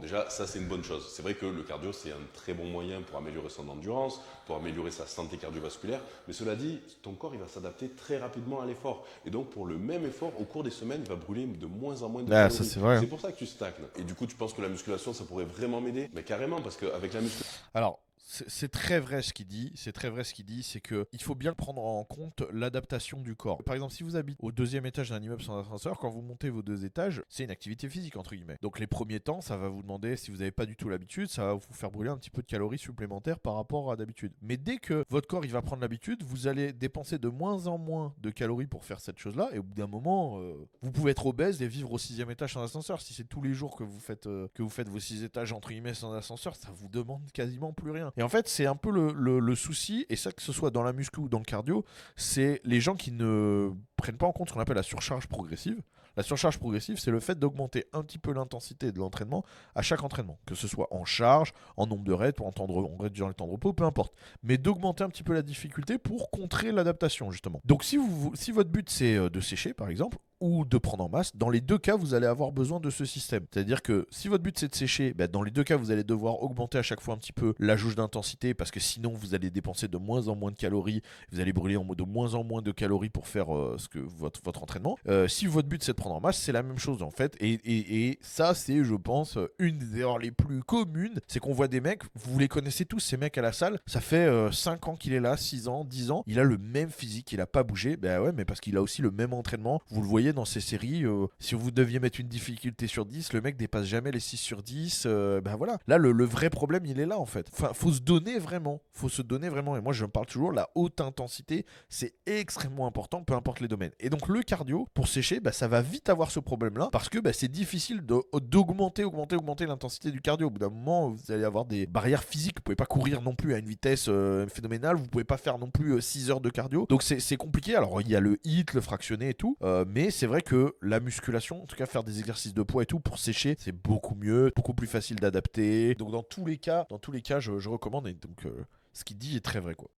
déjà, ça c'est une bonne chose. C'est vrai que le cardio, c'est un très bon moyen pour améliorer son endurance, pour améliorer sa santé cardiovasculaire. Mais cela dit, ton corps, il va s'adapter très rapidement à l'effort. Et donc, pour le même effort, au cours des semaines, il va brûler de moins en moins de Ah, calories. ça, c'est vrai. C'est pour ça que tu stagnes. Et du coup, tu penses que la musculation, ça pourrait vraiment m'aider? Mais carrément, parce qu'avec la musculation, Alors, c'est très vrai ce qu'il dit. C'est très vrai ce qu'il dit. C'est que il faut bien prendre en compte l'adaptation du corps. Par exemple, si vous habitez au deuxième étage d'un immeuble sans ascenseur, quand vous montez vos deux étages, c'est une activité physique entre guillemets. Donc les premiers temps, ça va vous demander, si vous n'avez pas du tout l'habitude, ça va vous faire brûler un petit peu de calories supplémentaires par rapport à d'habitude. Mais dès que votre corps il va prendre l'habitude, vous allez dépenser de moins en moins de calories pour faire cette chose-là. Et au bout d'un moment, euh, vous pouvez être obèse et vivre au sixième étage sans ascenseur. Si c'est tous les jours que vous faites euh, vos six étages entre guillemets sans ascenseur, ça vous demande quasiment plus rien. Et en fait, c'est un peu le, souci, et ça que ce soit dans la muscu ou dans le cardio, c'est les gens qui ne prennent pas en compte ce qu'on appelle la surcharge progressive. La surcharge progressive, c'est le fait d'augmenter un petit peu l'intensité de l'entraînement à chaque entraînement, que ce soit en charge, en nombre de reps, ou en, temps de, réduisant le temps de repos, peu importe. Mais d'augmenter un petit peu la difficulté pour contrer l'adaptation, justement. Donc si, vous, si votre but c'est euh, de sécher, par exemple, ou de prendre en masse, dans les deux cas, vous allez avoir besoin de ce système. C'est-à-dire que si votre but c'est de sécher, bah, dans les deux cas, vous allez devoir augmenter à chaque fois un petit peu la jauge d'intensité parce que sinon vous allez dépenser de moins en moins de calories, vous allez brûler de moins en moins de calories pour faire euh, ce que votre, votre entraînement. Euh, si votre but c'est de prendre en masse, c'est la même chose en fait. Et, et- ça, c'est, je pense, une des erreurs les plus communes. C'est qu'on voit des mecs, vous les connaissez tous, ces mecs à la salle, ça fait 5 ans qu'il est là, 6 ans, 10 ans, il a le même physique, il a pas bougé. Ben ouais, mais parce qu'il a aussi le même entraînement. Vous le voyez dans ces séries, euh, si vous deviez mettre une difficulté sur 10, le mec dépasse jamais les 6 sur 10. euh, ben voilà. Là, le, vrai problème, il est là en fait. Enfin, faut se donner vraiment. Faut se donner vraiment. Et moi, je me parle toujours, la haute intensité, c'est extrêmement important, peu importe les domaines. Et donc, le cardio, pour sécher, bah, ça va vite avoir ce problème-là parce que bah, c'est difficile d'augmenter, augmenter, augmenter l'intensité du cardio. Au bout d'un moment, vous allez avoir des barrières physiques. Vous pouvez pas courir non plus à une vitesse euh, phénoménale. Vous pouvez pas faire non plus 6 heures de cardio. Donc, c'est compliqué. Alors, il y a le hit, le fractionné et tout. euh, mais c'est vrai que la musculation, en tout cas, faire des exercices de poids et tout pour sécher, c'est beaucoup mieux, beaucoup plus facile d'adapter. Donc, dans tous les cas, dans tous les cas, je, recommande. Et donc, euh, ce qu'il dit est très vrai, quoi.